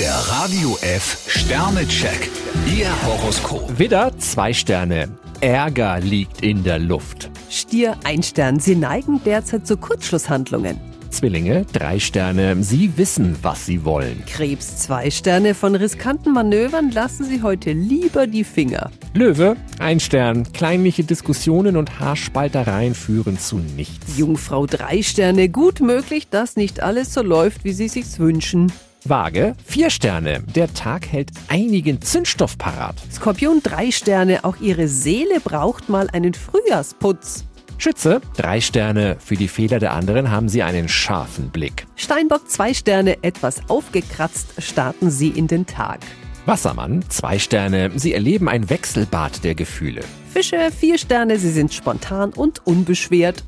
Der Radio F Sternecheck. Ihr Horoskop. Widder, zwei Sterne. Ärger liegt in der Luft. Stier ein Stern. Sie neigen derzeit zu Kurzschlusshandlungen. Zwillinge, drei Sterne. Sie wissen, was sie wollen. Krebs zwei Sterne. Von riskanten Manövern lassen Sie heute lieber die Finger. Löwe, ein Stern. Kleinliche Diskussionen und Haarspaltereien führen zu nichts. Jungfrau drei Sterne. Gut möglich, dass nicht alles so läuft, wie Sie sich's wünschen. Waage, vier Sterne. Der Tag hält einigen Zündstoff parat. Skorpion drei Sterne. Auch Ihre Seele braucht mal einen Frühjahrsputz. Schütze, drei Sterne. Für die Fehler der anderen haben Sie einen scharfen Blick. Steinbock zwei Sterne. Etwas aufgekratzt starten Sie in den Tag. Wassermann, zwei Sterne. Sie erleben ein Wechselbad der Gefühle. Fische vier Sterne. Sie sind spontan und unbeschwert.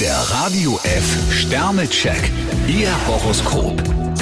Der Radio F Sternecheck. Ihr Horoskop.